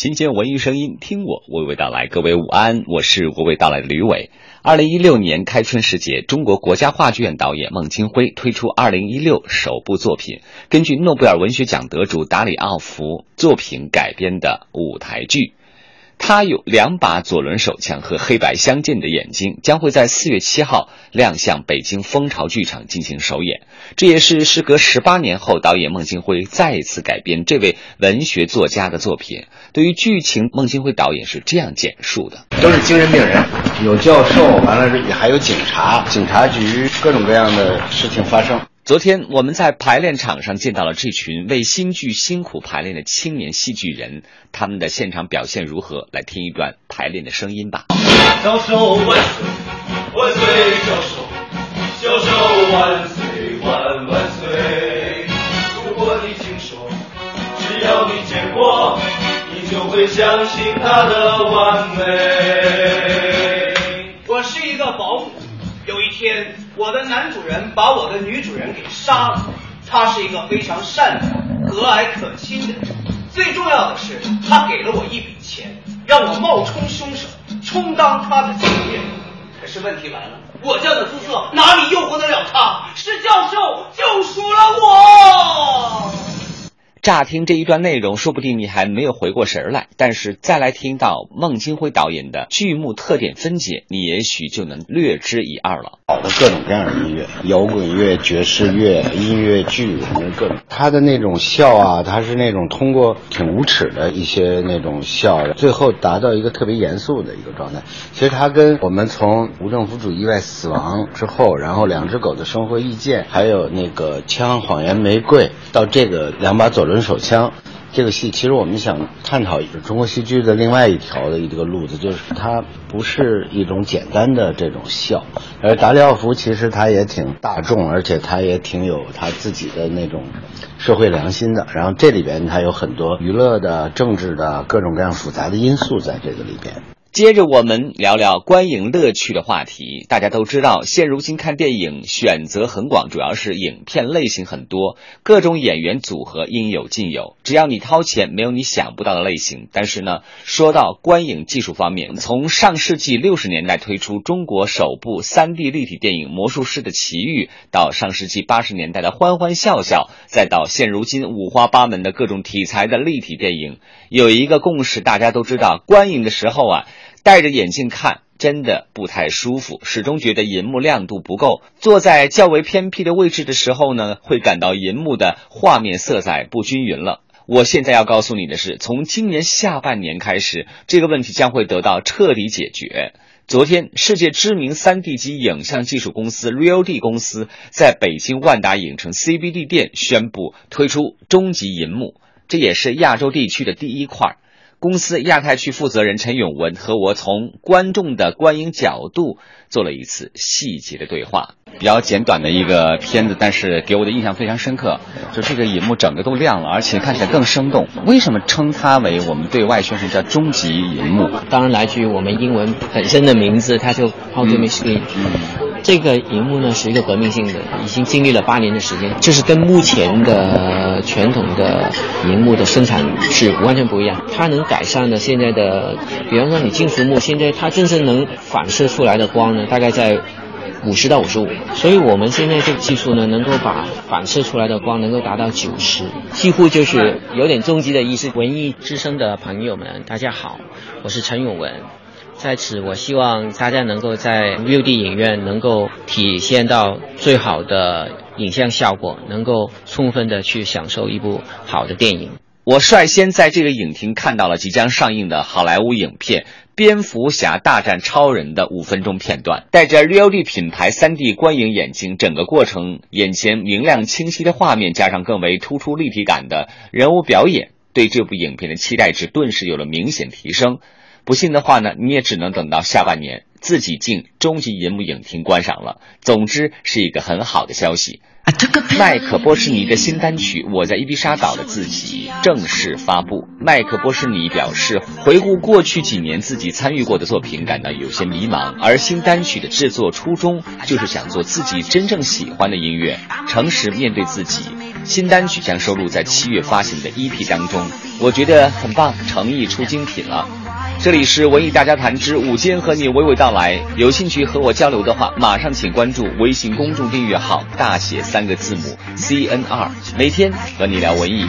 新鲜文艺声音，听我娓娓道来。各位午安，我是娓娓道来的吕伟。二零一六年开春时节，中国国家话剧院导演孟京辉推出二零一六首部作品，根据诺贝尔文学奖得主达里奥夫作品改编的舞台剧。他有两把左轮手枪和黑白相间的眼睛，将会在四月七号亮相北京蜂巢剧场进行首演。这也是时隔十八年后，导演孟京辉再一次改编这位文学作家的作品。对于剧情，孟京辉导演是这样简述的：都是精神病人，有教授，完了也还有警察，警察局各种各样的事情发生。昨天我们在排练场上见到了这群为新剧辛苦排练的青年戏剧人，他们的现场表现如何？来听一段排练的声音吧。教授万岁，万岁教授，教授万岁万万岁。如果你听说，只要你见过，你就会相信他的完美。天，我的男主人把我的女主人给杀了。他是一个非常善良、和蔼可亲的人。最重要的是，他给了我一笔钱，让我冒充凶手，充当他的情人。可是问题来了，我这样的姿色哪里诱惑得了他？是教授就。乍听这一段内容，说不定你还没有回过神来，但是再来听到孟京辉导演的剧目特点分解，你也许就能略知一二了。好的各种各样的音乐，摇滚乐、爵士乐、音乐剧，反正各种。他的那种笑啊，他是那种通过挺无耻的一些那种笑，最后达到一个特别严肃的一个状态。其实他跟我们从无政府主义外死亡之后，然后两只狗的生活意见，还有那个枪、谎言、玫瑰，到这个两把左轮手枪。这个戏其实我们想探讨中国戏剧的另外一条的一个路子，就是它不是一种简单的这种笑，而达里奥夫其实他也挺大众，而且他也挺有他自己的那种社会良心的。然后这里边他有很多娱乐的、政治的各种各样复杂的因素在这个里边。接着我们聊聊观影乐趣的话题。大家都知道，现如今看电影选择很广，主要是影片类型很多，各种演员组合应有尽有。只要你掏钱，没有你想不到的类型。但是呢，说到观影技术方面，从上世纪六十年代推出中国首部三 D 立体电影《魔术师的奇遇》，到上世纪八十年代的《欢欢笑笑》，再到现如今五花八门的各种题材的立体电影，有一个共识，大家都知道，观影的时候啊。戴着眼镜看真的不太舒服，始终觉得银幕亮度不够。坐在较为偏僻的位置的时候呢，会感到银幕的画面色彩不均匀了。我现在要告诉你的是，从今年下半年开始，这个问题将会得到彻底解决。昨天，世界知名 3D 机影像技术公司 RealD 公司在北京万达影城 CBD 店宣布推出终极银幕，这也是亚洲地区的第一块。公司亚太区负责人陈永文和我从观众的观影角度做了一次细节的对话。比较简短的一个片子，但是给我的印象非常深刻。就这个银幕整个都亮了，而且看起来更生动。为什么称它为我们对外宣传叫终极银幕？当然来自于我们英文本身的名字，它就 Ultimate Screen。这个荧幕呢是一个革命性的，已经经历了八年的时间，就是跟目前的传统的荧幕的生产是完全不一样。它能改善的现在的，比方说你金属幕，现在它真正能反射出来的光呢，大概在五十到五十五。所以我们现在这个技术呢，能够把反射出来的光能够达到九十，几乎就是有点终极的意思。文艺之声的朋友们，大家好，我是陈永文。在此，我希望大家能够在 ViuD 影院能够体现到最好的影像效果，能够充分的去享受一部好的电影。我率先在这个影厅看到了即将上映的好莱坞影片《蝙蝠侠大战超人》的五分钟片段，戴着 RealD 品牌 3D 观影眼镜，整个过程眼前明亮清晰的画面，加上更为突出立体感的人物表演，对这部影片的期待值顿时有了明显提升。不信的话呢，你也只能等到下半年自己进终极银幕影厅观赏了。总之是一个很好的消息。麦克波士尼的新单曲《我在伊比莎岛的自己》正式发布。麦克波士尼表示，回顾过去几年自己参与过的作品，感到有些迷茫。而新单曲的制作初衷就是想做自己真正喜欢的音乐，诚实面对自己。新单曲将收录在七月发行的 EP 当中，我觉得很棒，诚意出精品了。这里是文艺大家谈之午间和你娓娓道来，有兴趣和我交流的话，马上请关注微信公众订阅号，大写三个字母 C N R，每天和你聊文艺。